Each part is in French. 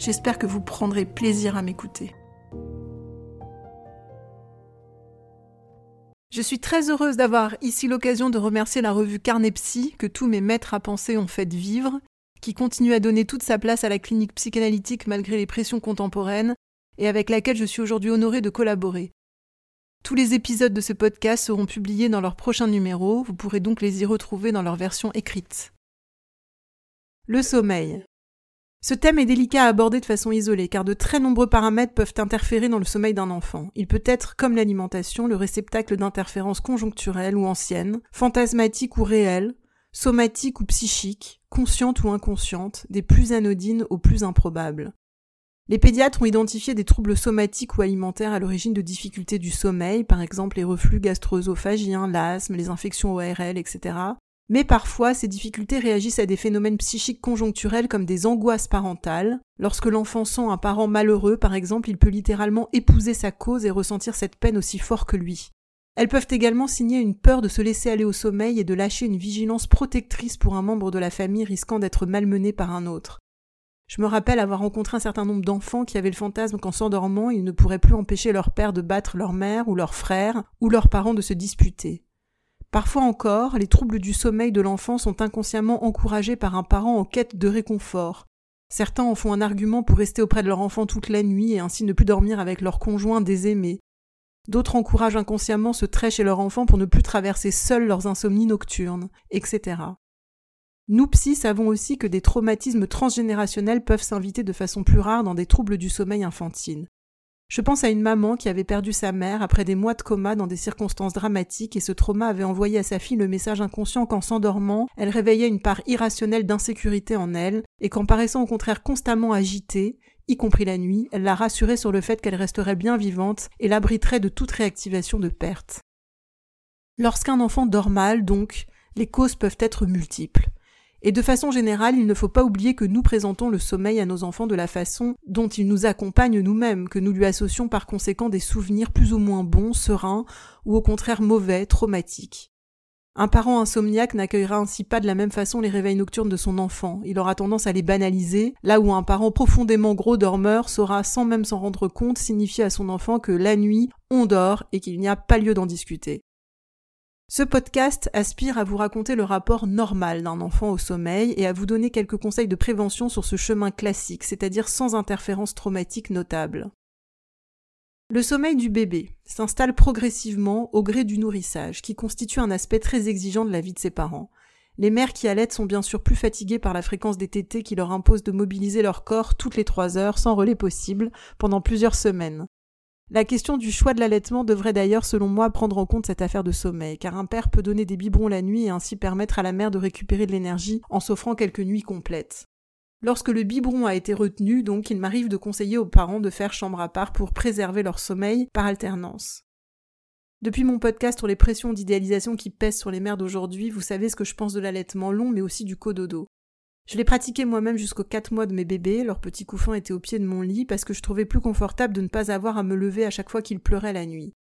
J'espère que vous prendrez plaisir à m'écouter. Je suis très heureuse d'avoir ici l'occasion de remercier la revue Carnepsy que tous mes maîtres à penser ont fait vivre, qui continue à donner toute sa place à la clinique psychanalytique malgré les pressions contemporaines, et avec laquelle je suis aujourd'hui honorée de collaborer. Tous les épisodes de ce podcast seront publiés dans leur prochain numéro, vous pourrez donc les y retrouver dans leur version écrite. Le sommeil. Ce thème est délicat à aborder de façon isolée, car de très nombreux paramètres peuvent interférer dans le sommeil d'un enfant. Il peut être, comme l'alimentation, le réceptacle d'interférences conjoncturelles ou anciennes, fantasmatiques ou réelles, somatiques ou psychiques, conscientes ou inconscientes, des plus anodines aux plus improbables. Les pédiatres ont identifié des troubles somatiques ou alimentaires à l'origine de difficultés du sommeil, par exemple les reflux gastro-œsophagiens, l'asthme, les infections ORL, etc. Mais parfois, ces difficultés réagissent à des phénomènes psychiques conjoncturels comme des angoisses parentales. Lorsque l'enfant sent un parent malheureux, par exemple, il peut littéralement épouser sa cause et ressentir cette peine aussi fort que lui. Elles peuvent également signer une peur de se laisser aller au sommeil et de lâcher une vigilance protectrice pour un membre de la famille risquant d'être malmené par un autre. Je me rappelle avoir rencontré un certain nombre d'enfants qui avaient le fantasme qu'en s'endormant, ils ne pourraient plus empêcher leur père de battre leur mère ou leur frère, ou leurs parents de se disputer. Parfois encore, les troubles du sommeil de l'enfant sont inconsciemment encouragés par un parent en quête de réconfort. Certains en font un argument pour rester auprès de leur enfant toute la nuit et ainsi ne plus dormir avec leur conjoint désaimé. D'autres encouragent inconsciemment ce trait chez leur enfant pour ne plus traverser seuls leurs insomnies nocturnes, etc. Nous psy savons aussi que des traumatismes transgénérationnels peuvent s'inviter de façon plus rare dans des troubles du sommeil infantile. Je pense à une maman qui avait perdu sa mère après des mois de coma dans des circonstances dramatiques et ce trauma avait envoyé à sa fille le message inconscient qu'en s'endormant, elle réveillait une part irrationnelle d'insécurité en elle et qu'en paraissant au contraire constamment agitée, y compris la nuit, elle la rassurait sur le fait qu'elle resterait bien vivante et l'abriterait de toute réactivation de perte. Lorsqu'un enfant dort mal, donc, les causes peuvent être multiples. Et de façon générale, il ne faut pas oublier que nous présentons le sommeil à nos enfants de la façon dont ils nous accompagnent nous-mêmes, que nous lui associons par conséquent des souvenirs plus ou moins bons, sereins, ou au contraire mauvais, traumatiques. Un parent insomniaque n'accueillera ainsi pas de la même façon les réveils nocturnes de son enfant, il aura tendance à les banaliser, là où un parent profondément gros dormeur saura sans même s'en rendre compte signifier à son enfant que la nuit, on dort et qu'il n'y a pas lieu d'en discuter. Ce podcast aspire à vous raconter le rapport normal d'un enfant au sommeil et à vous donner quelques conseils de prévention sur ce chemin classique, c'est-à-dire sans interférence traumatique notable. Le sommeil du bébé s'installe progressivement au gré du nourrissage, qui constitue un aspect très exigeant de la vie de ses parents. Les mères qui allaitent sont bien sûr plus fatiguées par la fréquence des tétés qui leur impose de mobiliser leur corps toutes les trois heures sans relais possible pendant plusieurs semaines. La question du choix de l'allaitement devrait d'ailleurs, selon moi, prendre en compte cette affaire de sommeil, car un père peut donner des biberons la nuit et ainsi permettre à la mère de récupérer de l'énergie en s'offrant quelques nuits complètes. Lorsque le biberon a été retenu, donc, il m'arrive de conseiller aux parents de faire chambre à part pour préserver leur sommeil par alternance. Depuis mon podcast sur les pressions d'idéalisation qui pèsent sur les mères d'aujourd'hui, vous savez ce que je pense de l'allaitement long mais aussi du cododo. Je l'ai pratiqué moi-même jusqu'aux 4 mois de mes bébés, leur petit couffin était au pied de mon lit parce que je trouvais plus confortable de ne pas avoir à me lever à chaque fois qu'ils pleuraient la nuit.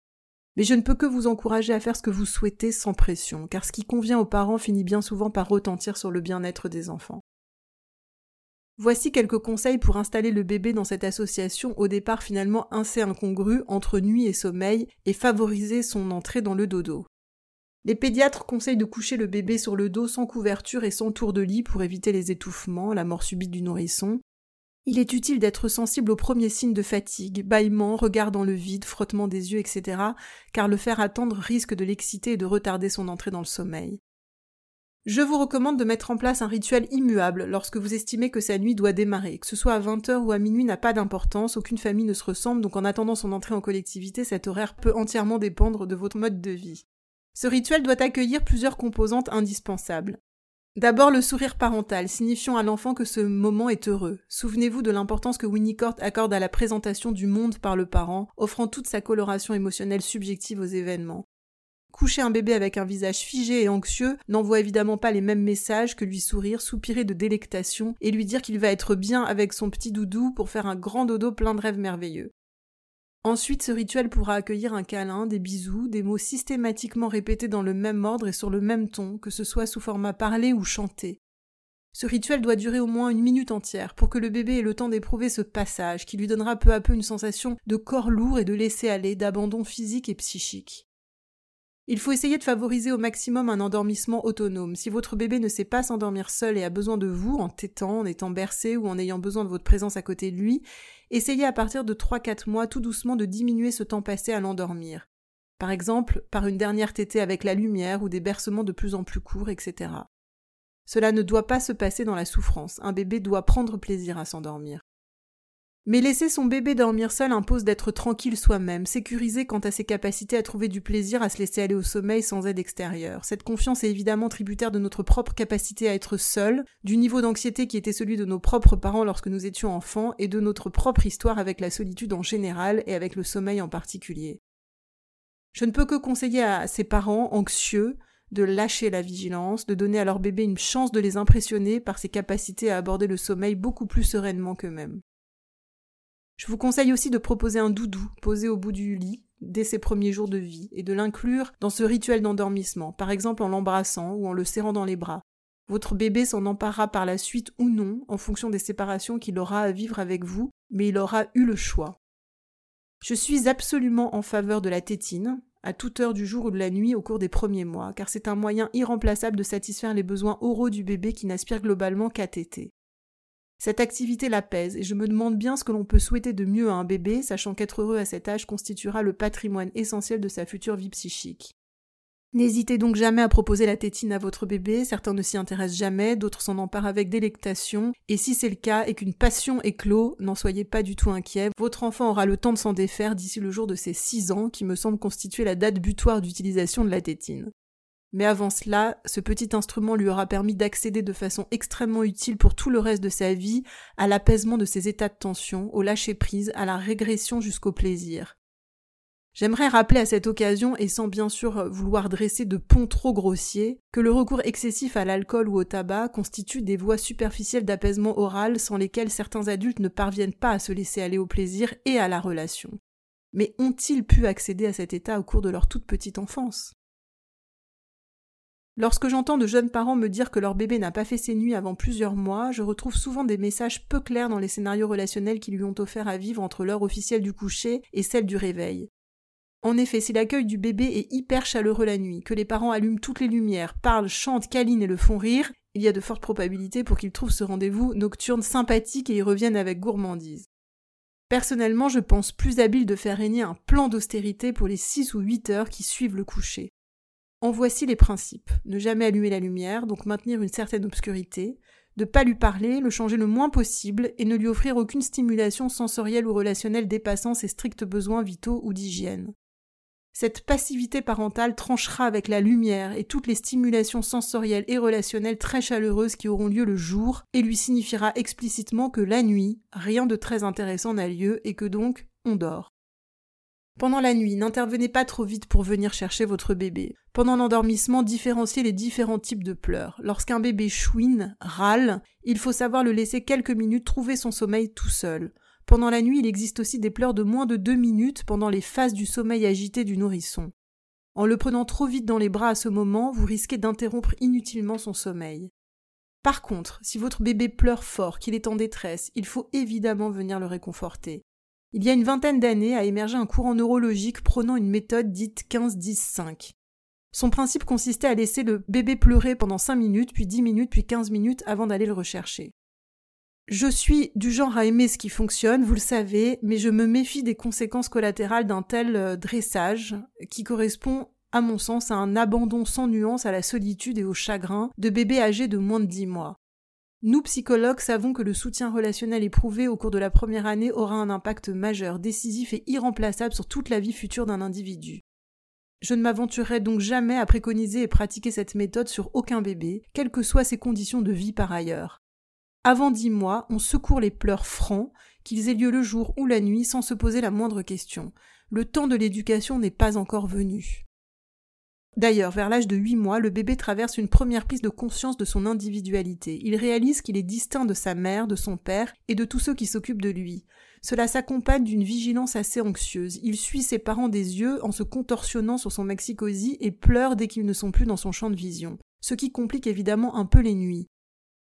Mais je ne peux que vous encourager à faire ce que vous souhaitez sans pression, car ce qui convient aux parents finit bien souvent par retentir sur le bien-être des enfants. Voici quelques conseils pour installer le bébé dans cette association au départ finalement assez incongrue entre nuit et sommeil et favoriser son entrée dans le dodo. Les pédiatres conseillent de coucher le bébé sur le dos sans couverture et sans tour de lit pour éviter les étouffements, la mort subite du nourrisson. Il est utile d'être sensible aux premiers signes de fatigue, bâillement, regard dans le vide, frottement des yeux, etc., car le faire attendre risque de l'exciter et de retarder son entrée dans le sommeil. Je vous recommande de mettre en place un rituel immuable lorsque vous estimez que sa nuit doit démarrer. Que ce soit à 20h ou à minuit n'a pas d'importance, aucune famille ne se ressemble, donc en attendant son entrée en collectivité, cet horaire peut entièrement dépendre de votre mode de vie. Ce rituel doit accueillir plusieurs composantes indispensables. D'abord le sourire parental, signifiant à l'enfant que ce moment est heureux. Souvenez-vous de l'importance que Winnicott accorde à la présentation du monde par le parent, offrant toute sa coloration émotionnelle subjective aux événements. Coucher un bébé avec un visage figé et anxieux n'envoie évidemment pas les mêmes messages que lui sourire, soupirer de délectation et lui dire qu'il va être bien avec son petit doudou pour faire un grand dodo plein de rêves merveilleux. Ensuite, ce rituel pourra accueillir un câlin, des bisous, des mots systématiquement répétés dans le même ordre et sur le même ton, que ce soit sous format parlé ou chanté. Ce rituel doit durer au moins une minute entière pour que le bébé ait le temps d'éprouver ce passage qui lui donnera peu à peu une sensation de corps lourd et de laisser aller, d'abandon physique et psychique. Il faut essayer de favoriser au maximum un endormissement autonome. Si votre bébé ne sait pas s'endormir seul et a besoin de vous, en tétant, en étant bercé ou en ayant besoin de votre présence à côté de lui, essayez à partir de 3-4 mois tout doucement de diminuer ce temps passé à l'endormir. Par exemple, par une dernière tétée avec la lumière ou des bercements de plus en plus courts, etc. Cela ne doit pas se passer dans la souffrance. Un bébé doit prendre plaisir à s'endormir. Mais laisser son bébé dormir seul impose d'être tranquille soi-même, sécurisé quant à ses capacités à trouver du plaisir à se laisser aller au sommeil sans aide extérieure. Cette confiance est évidemment tributaire de notre propre capacité à être seul, du niveau d'anxiété qui était celui de nos propres parents lorsque nous étions enfants, et de notre propre histoire avec la solitude en général et avec le sommeil en particulier. Je ne peux que conseiller à ces parents anxieux de lâcher la vigilance, de donner à leur bébé une chance de les impressionner par ses capacités à aborder le sommeil beaucoup plus sereinement qu'eux-mêmes. Je vous conseille aussi de proposer un doudou posé au bout du lit dès ses premiers jours de vie et de l'inclure dans ce rituel d'endormissement, par exemple en l'embrassant ou en le serrant dans les bras. Votre bébé s'en emparera par la suite ou non en fonction des séparations qu'il aura à vivre avec vous, mais il aura eu le choix. Je suis absolument en faveur de la tétine, à toute heure du jour ou de la nuit au cours des premiers mois, car c'est un moyen irremplaçable de satisfaire les besoins oraux du bébé qui n'aspire globalement qu'à téter. Cette activité l'apaise, et je me demande bien ce que l'on peut souhaiter de mieux à un bébé, sachant qu'être heureux à cet âge constituera le patrimoine essentiel de sa future vie psychique. N'hésitez donc jamais à proposer la tétine à votre bébé, certains ne s'y intéressent jamais, d'autres s'en emparent avec délectation, et si c'est le cas et qu'une passion éclot, n'en soyez pas du tout inquiet, votre enfant aura le temps de s'en défaire d'ici le jour de ses 6 ans, qui me semble constituer la date butoir d'utilisation de la tétine. Mais avant cela, ce petit instrument lui aura permis d'accéder de façon extrêmement utile pour tout le reste de sa vie à l'apaisement de ses états de tension, au lâcher-prise, à la régression jusqu'au plaisir. J'aimerais rappeler à cette occasion, et sans bien sûr vouloir dresser de ponts trop grossiers, que le recours excessif à l'alcool ou au tabac constitue des voies superficielles d'apaisement oral sans lesquelles certains adultes ne parviennent pas à se laisser aller au plaisir et à la relation. Mais ont-ils pu accéder à cet état au cours de leur toute petite enfance? Lorsque j'entends de jeunes parents me dire que leur bébé n'a pas fait ses nuits avant plusieurs mois, je retrouve souvent des messages peu clairs dans les scénarios relationnels qui lui ont offert à vivre entre l'heure officielle du coucher et celle du réveil. En effet, si l'accueil du bébé est hyper chaleureux la nuit, que les parents allument toutes les lumières, parlent, chantent, câlinent et le font rire, il y a de fortes probabilités pour qu'ils trouvent ce rendez-vous nocturne sympathique et y reviennent avec gourmandise. Personnellement, je pense plus habile de faire régner un plan d'austérité pour les 6 ou 8 heures qui suivent le coucher. En voici les principes. Ne jamais allumer la lumière, donc maintenir une certaine obscurité, de pas lui parler, le changer le moins possible et ne lui offrir aucune stimulation sensorielle ou relationnelle dépassant ses stricts besoins vitaux ou d'hygiène. Cette passivité parentale tranchera avec la lumière et toutes les stimulations sensorielles et relationnelles très chaleureuses qui auront lieu le jour et lui signifiera explicitement que la nuit, rien de très intéressant n'a lieu et que donc on dort. Pendant la nuit, n'intervenez pas trop vite pour venir chercher votre bébé. Pendant l'endormissement, différenciez les différents types de pleurs. Lorsqu'un bébé chouine, râle, il faut savoir le laisser quelques minutes trouver son sommeil tout seul. Pendant la nuit, il existe aussi des pleurs de moins de deux minutes pendant les phases du sommeil agité du nourrisson. En le prenant trop vite dans les bras à ce moment, vous risquez d'interrompre inutilement son sommeil. Par contre, si votre bébé pleure fort, qu'il est en détresse, il faut évidemment venir le réconforter. Il y a une vingtaine d'années a émergé un courant neurologique prônant une méthode dite 15-10-5. Son principe consistait à laisser le bébé pleurer pendant 5 minutes, puis 10 minutes, puis 15 minutes avant d'aller le rechercher. Je suis du genre à aimer ce qui fonctionne, vous le savez, mais je me méfie des conséquences collatérales d'un tel euh, dressage qui correspond, à mon sens, à un abandon sans nuance à la solitude et au chagrin de bébés âgés de moins de 10 mois. Nous, psychologues, savons que le soutien relationnel éprouvé au cours de la première année aura un impact majeur, décisif et irremplaçable sur toute la vie future d'un individu. Je ne m'aventurerai donc jamais à préconiser et pratiquer cette méthode sur aucun bébé, quelles que soient ses conditions de vie par ailleurs. Avant dix mois, on secourt les pleurs francs, qu'ils aient lieu le jour ou la nuit, sans se poser la moindre question. Le temps de l'éducation n'est pas encore venu. D'ailleurs, vers l'âge de 8 mois, le bébé traverse une première prise de conscience de son individualité. Il réalise qu'il est distinct de sa mère, de son père et de tous ceux qui s'occupent de lui. Cela s'accompagne d'une vigilance assez anxieuse. Il suit ses parents des yeux en se contorsionnant sur son maxicosy et pleure dès qu'ils ne sont plus dans son champ de vision. Ce qui complique évidemment un peu les nuits.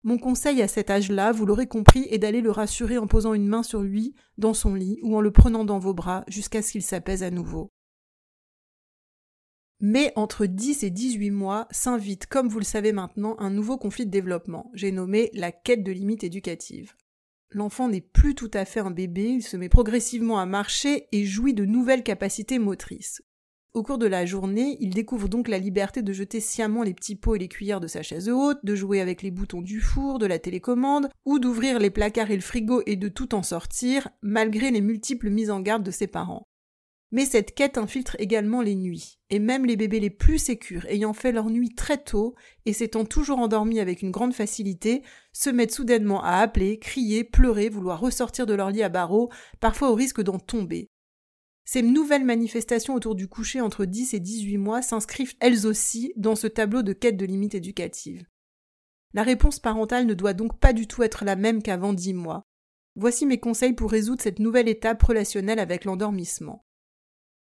Mon conseil à cet âge-là, vous l'aurez compris, est d'aller le rassurer en posant une main sur lui, dans son lit, ou en le prenant dans vos bras, jusqu'à ce qu'il s'apaise à nouveau. Mais entre 10 et 18 mois s'invite, comme vous le savez maintenant, un nouveau conflit de développement. J'ai nommé la quête de limite éducative. L'enfant n'est plus tout à fait un bébé, il se met progressivement à marcher et jouit de nouvelles capacités motrices. Au cours de la journée, il découvre donc la liberté de jeter sciemment les petits pots et les cuillères de sa chaise haute, de jouer avec les boutons du four, de la télécommande, ou d'ouvrir les placards et le frigo et de tout en sortir, malgré les multiples mises en garde de ses parents. Mais cette quête infiltre également les nuits, et même les bébés les plus sécures, ayant fait leur nuit très tôt et s'étant toujours endormis avec une grande facilité, se mettent soudainement à appeler, crier, pleurer, vouloir ressortir de leur lit à barreaux, parfois au risque d'en tomber. Ces nouvelles manifestations autour du coucher entre 10 et 18 mois s'inscrivent elles aussi dans ce tableau de quête de limite éducative. La réponse parentale ne doit donc pas du tout être la même qu'avant 10 mois. Voici mes conseils pour résoudre cette nouvelle étape relationnelle avec l'endormissement.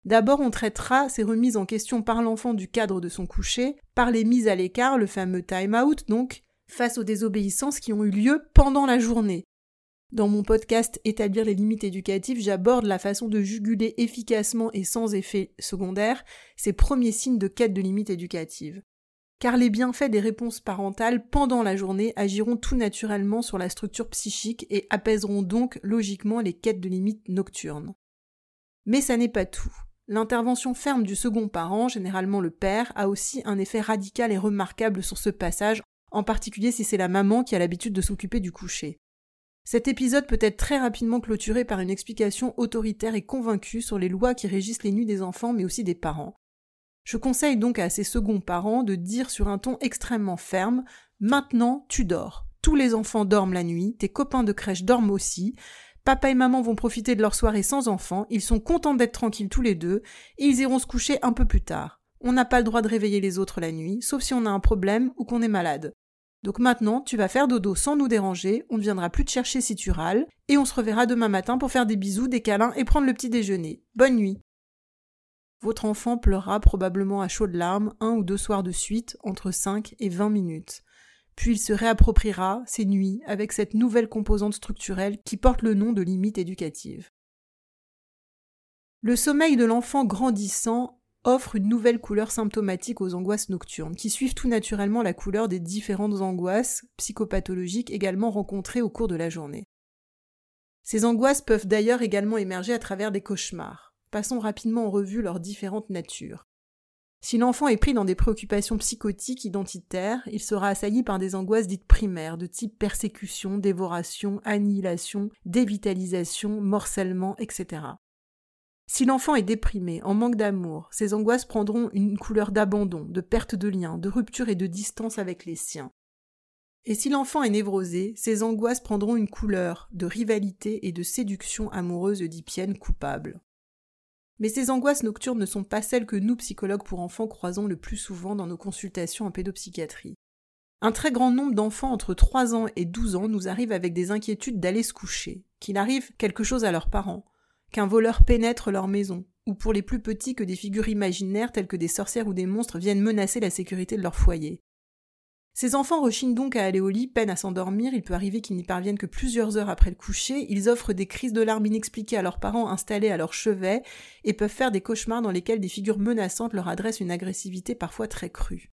D'abord, on traitera ces remises en question par l'enfant du cadre de son coucher, par les mises à l'écart, le fameux time out donc, face aux désobéissances qui ont eu lieu pendant la journée. Dans mon podcast Établir les limites éducatives, j'aborde la façon de juguler efficacement et sans effet secondaire ces premiers signes de quête de limites éducatives. Car les bienfaits des réponses parentales pendant la journée agiront tout naturellement sur la structure psychique et apaiseront donc logiquement les quêtes de limites nocturnes. Mais ça n'est pas tout. L'intervention ferme du second parent, généralement le père, a aussi un effet radical et remarquable sur ce passage, en particulier si c'est la maman qui a l'habitude de s'occuper du coucher. Cet épisode peut être très rapidement clôturé par une explication autoritaire et convaincue sur les lois qui régissent les nuits des enfants mais aussi des parents. Je conseille donc à ces seconds parents de dire sur un ton extrêmement ferme Maintenant tu dors. Tous les enfants dorment la nuit, tes copains de crèche dorment aussi, Papa et maman vont profiter de leur soirée sans enfants, ils sont contents d'être tranquilles tous les deux, et ils iront se coucher un peu plus tard. On n'a pas le droit de réveiller les autres la nuit, sauf si on a un problème ou qu'on est malade. Donc maintenant, tu vas faire dodo sans nous déranger, on ne viendra plus te chercher si tu râles, et on se reverra demain matin pour faire des bisous, des câlins et prendre le petit déjeuner. Bonne nuit. Votre enfant pleurera probablement à chaudes larmes un ou deux soirs de suite, entre 5 et 20 minutes puis il se réappropriera ses nuits avec cette nouvelle composante structurelle qui porte le nom de limite éducative. Le sommeil de l'enfant grandissant offre une nouvelle couleur symptomatique aux angoisses nocturnes, qui suivent tout naturellement la couleur des différentes angoisses psychopathologiques également rencontrées au cours de la journée. Ces angoisses peuvent d'ailleurs également émerger à travers des cauchemars. Passons rapidement en revue leurs différentes natures. Si l'enfant est pris dans des préoccupations psychotiques identitaires, il sera assailli par des angoisses dites primaires, de type persécution, dévoration, annihilation, dévitalisation, morcellement, etc. Si l'enfant est déprimé, en manque d'amour, ces angoisses prendront une couleur d'abandon, de perte de lien, de rupture et de distance avec les siens. Et si l'enfant est névrosé, ces angoisses prendront une couleur de rivalité et de séduction amoureuse d'Ipienne coupable. Mais ces angoisses nocturnes ne sont pas celles que nous, psychologues pour enfants, croisons le plus souvent dans nos consultations en pédopsychiatrie. Un très grand nombre d'enfants entre 3 ans et 12 ans nous arrivent avec des inquiétudes d'aller se coucher, qu'il arrive quelque chose à leurs parents, qu'un voleur pénètre leur maison, ou pour les plus petits que des figures imaginaires telles que des sorcières ou des monstres viennent menacer la sécurité de leur foyer. Ces enfants rechignent donc à aller au lit, peinent à s'endormir, il peut arriver qu'ils n'y parviennent que plusieurs heures après le coucher, ils offrent des crises de larmes inexpliquées à leurs parents installés à leur chevet, et peuvent faire des cauchemars dans lesquels des figures menaçantes leur adressent une agressivité parfois très crue.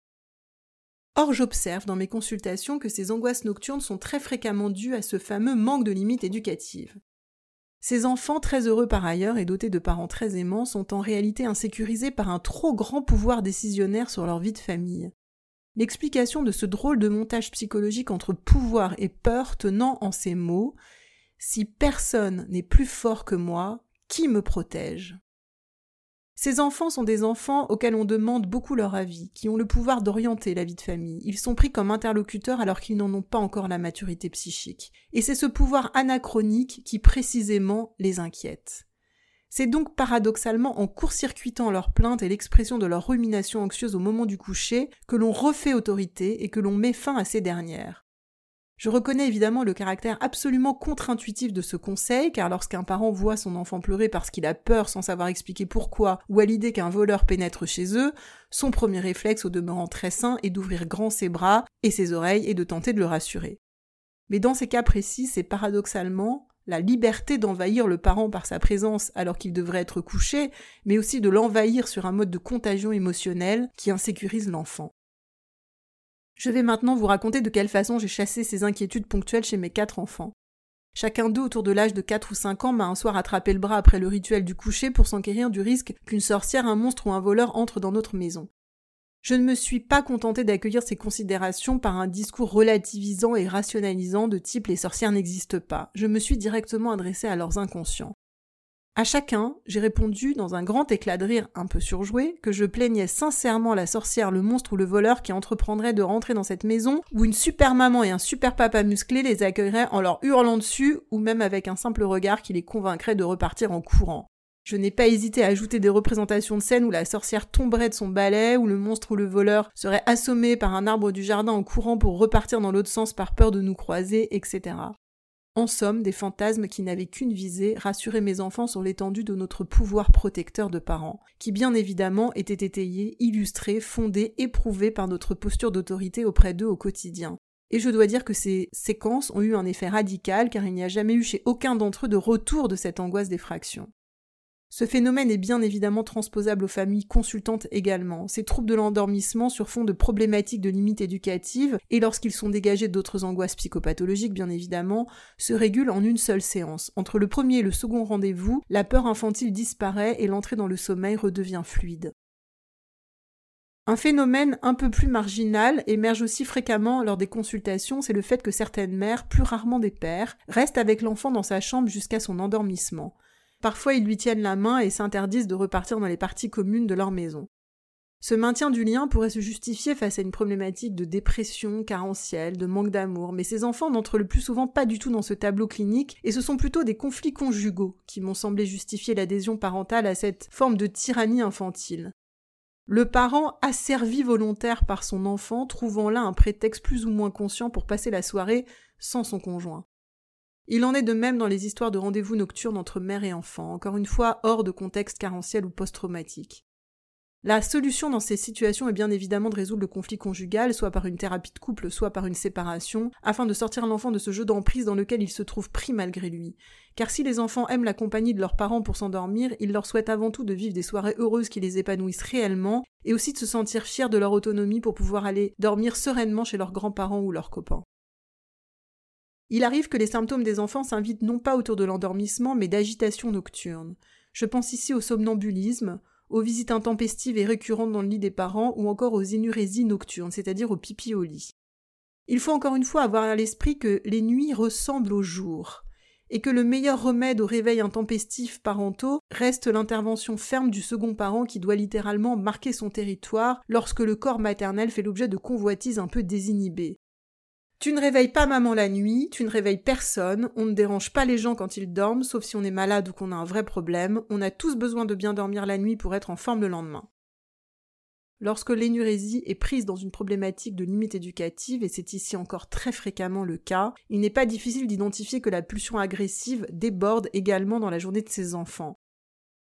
Or, j'observe dans mes consultations que ces angoisses nocturnes sont très fréquemment dues à ce fameux manque de limites éducatives. Ces enfants, très heureux par ailleurs et dotés de parents très aimants, sont en réalité insécurisés par un trop grand pouvoir décisionnaire sur leur vie de famille. L'explication de ce drôle de montage psychologique entre pouvoir et peur tenant en ces mots Si personne n'est plus fort que moi, qui me protège? Ces enfants sont des enfants auxquels on demande beaucoup leur avis, qui ont le pouvoir d'orienter la vie de famille. Ils sont pris comme interlocuteurs alors qu'ils n'en ont pas encore la maturité psychique. Et c'est ce pouvoir anachronique qui précisément les inquiète. C'est donc paradoxalement en court-circuitant leurs plaintes et l'expression de leur rumination anxieuse au moment du coucher que l'on refait autorité et que l'on met fin à ces dernières. Je reconnais évidemment le caractère absolument contre-intuitif de ce conseil, car lorsqu'un parent voit son enfant pleurer parce qu'il a peur sans savoir expliquer pourquoi, ou à l'idée qu'un voleur pénètre chez eux, son premier réflexe au demeurant très sain est d'ouvrir grand ses bras et ses oreilles et de tenter de le rassurer. Mais dans ces cas précis, c'est paradoxalement la liberté d'envahir le parent par sa présence alors qu'il devrait être couché, mais aussi de l'envahir sur un mode de contagion émotionnelle qui insécurise l'enfant. Je vais maintenant vous raconter de quelle façon j'ai chassé ces inquiétudes ponctuelles chez mes quatre enfants. Chacun d'eux autour de l'âge de 4 ou 5 ans m'a un soir attrapé le bras après le rituel du coucher pour s'enquérir du risque qu'une sorcière, un monstre ou un voleur entre dans notre maison. Je ne me suis pas contenté d'accueillir ces considérations par un discours relativisant et rationalisant de type les sorcières n'existent pas. Je me suis directement adressé à leurs inconscients. À chacun, j'ai répondu dans un grand éclat de rire un peu surjoué que je plaignais sincèrement la sorcière, le monstre ou le voleur qui entreprendrait de rentrer dans cette maison où une super maman et un super papa musclé les accueilleraient en leur hurlant dessus ou même avec un simple regard qui les convaincrait de repartir en courant. Je n'ai pas hésité à ajouter des représentations de scènes où la sorcière tomberait de son balai, où le monstre ou le voleur serait assommé par un arbre du jardin en courant pour repartir dans l'autre sens par peur de nous croiser, etc. En somme, des fantasmes qui n'avaient qu'une visée, rassurer mes enfants sur l'étendue de notre pouvoir protecteur de parents, qui bien évidemment était étayé, illustré, fondé, éprouvé par notre posture d'autorité auprès d'eux au quotidien. Et je dois dire que ces séquences ont eu un effet radical car il n'y a jamais eu chez aucun d'entre eux de retour de cette angoisse d'effraction. Ce phénomène est bien évidemment transposable aux familles consultantes également. Ces troubles de l'endormissement sur fond de problématiques de limites éducatives, et lorsqu'ils sont dégagés d'autres angoisses psychopathologiques bien évidemment, se régulent en une seule séance. Entre le premier et le second rendez-vous, la peur infantile disparaît et l'entrée dans le sommeil redevient fluide. Un phénomène un peu plus marginal émerge aussi fréquemment lors des consultations, c'est le fait que certaines mères, plus rarement des pères, restent avec l'enfant dans sa chambre jusqu'à son endormissement. Parfois ils lui tiennent la main et s'interdisent de repartir dans les parties communes de leur maison. Ce maintien du lien pourrait se justifier face à une problématique de dépression carentielle, de manque d'amour, mais ces enfants n'entrent le plus souvent pas du tout dans ce tableau clinique, et ce sont plutôt des conflits conjugaux qui m'ont semblé justifier l'adhésion parentale à cette forme de tyrannie infantile. Le parent asservi volontaire par son enfant, trouvant là un prétexte plus ou moins conscient pour passer la soirée sans son conjoint. Il en est de même dans les histoires de rendez-vous nocturnes entre mère et enfant, encore une fois hors de contexte carentiel ou post-traumatique. La solution dans ces situations est bien évidemment de résoudre le conflit conjugal, soit par une thérapie de couple, soit par une séparation, afin de sortir l'enfant de ce jeu d'emprise dans lequel il se trouve pris malgré lui. Car si les enfants aiment la compagnie de leurs parents pour s'endormir, ils leur souhaitent avant tout de vivre des soirées heureuses qui les épanouissent réellement, et aussi de se sentir fiers de leur autonomie pour pouvoir aller dormir sereinement chez leurs grands-parents ou leurs copains. Il arrive que les symptômes des enfants s'invitent non pas autour de l'endormissement, mais d'agitation nocturne. Je pense ici au somnambulisme, aux visites intempestives et récurrentes dans le lit des parents, ou encore aux énurésies nocturnes, c'est-à-dire au pipi au lit. Il faut encore une fois avoir à l'esprit que les nuits ressemblent aux jours, et que le meilleur remède au réveil intempestif parentaux reste l'intervention ferme du second parent qui doit littéralement marquer son territoire lorsque le corps maternel fait l'objet de convoitises un peu désinhibées. Tu ne réveilles pas maman la nuit, tu ne réveilles personne, on ne dérange pas les gens quand ils dorment, sauf si on est malade ou qu'on a un vrai problème, on a tous besoin de bien dormir la nuit pour être en forme le lendemain. Lorsque l'énurésie est prise dans une problématique de limite éducative, et c'est ici encore très fréquemment le cas, il n'est pas difficile d'identifier que la pulsion agressive déborde également dans la journée de ces enfants.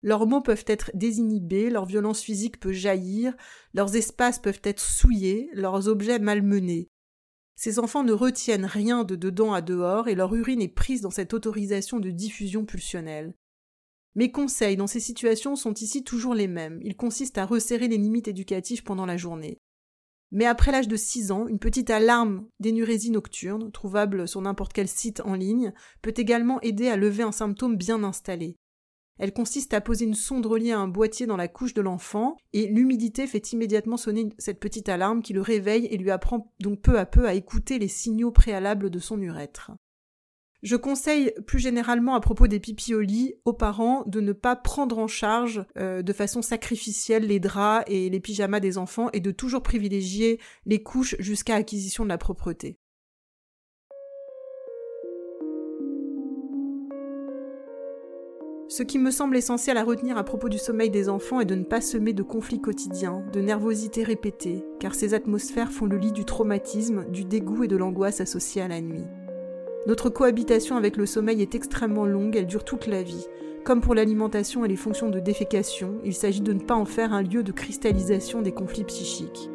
Leurs mots peuvent être désinhibés, leur violence physique peut jaillir, leurs espaces peuvent être souillés, leurs objets malmenés. Ces enfants ne retiennent rien de dedans à dehors et leur urine est prise dans cette autorisation de diffusion pulsionnelle. Mes conseils dans ces situations sont ici toujours les mêmes. Ils consistent à resserrer les limites éducatives pendant la journée. Mais après l'âge de 6 ans, une petite alarme d'énurésie nocturne, trouvable sur n'importe quel site en ligne, peut également aider à lever un symptôme bien installé. Elle consiste à poser une sonde reliée à un boîtier dans la couche de l'enfant, et l'humidité fait immédiatement sonner cette petite alarme qui le réveille et lui apprend donc peu à peu à écouter les signaux préalables de son urètre. Je conseille plus généralement à propos des lit aux parents de ne pas prendre en charge euh, de façon sacrificielle les draps et les pyjamas des enfants et de toujours privilégier les couches jusqu'à acquisition de la propreté. Ce qui me semble essentiel à retenir à propos du sommeil des enfants est de ne pas semer de conflits quotidiens, de nervosité répétée, car ces atmosphères font le lit du traumatisme, du dégoût et de l'angoisse associée à la nuit. Notre cohabitation avec le sommeil est extrêmement longue, elle dure toute la vie. Comme pour l'alimentation et les fonctions de défécation, il s'agit de ne pas en faire un lieu de cristallisation des conflits psychiques.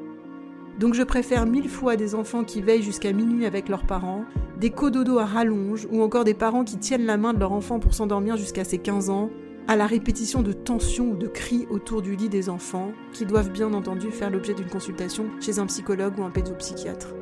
Donc je préfère mille fois des enfants qui veillent jusqu'à minuit avec leurs parents, des cododos à rallonge ou encore des parents qui tiennent la main de leur enfant pour s'endormir jusqu'à ses 15 ans, à la répétition de tensions ou de cris autour du lit des enfants, qui doivent bien entendu faire l'objet d'une consultation chez un psychologue ou un pédopsychiatre.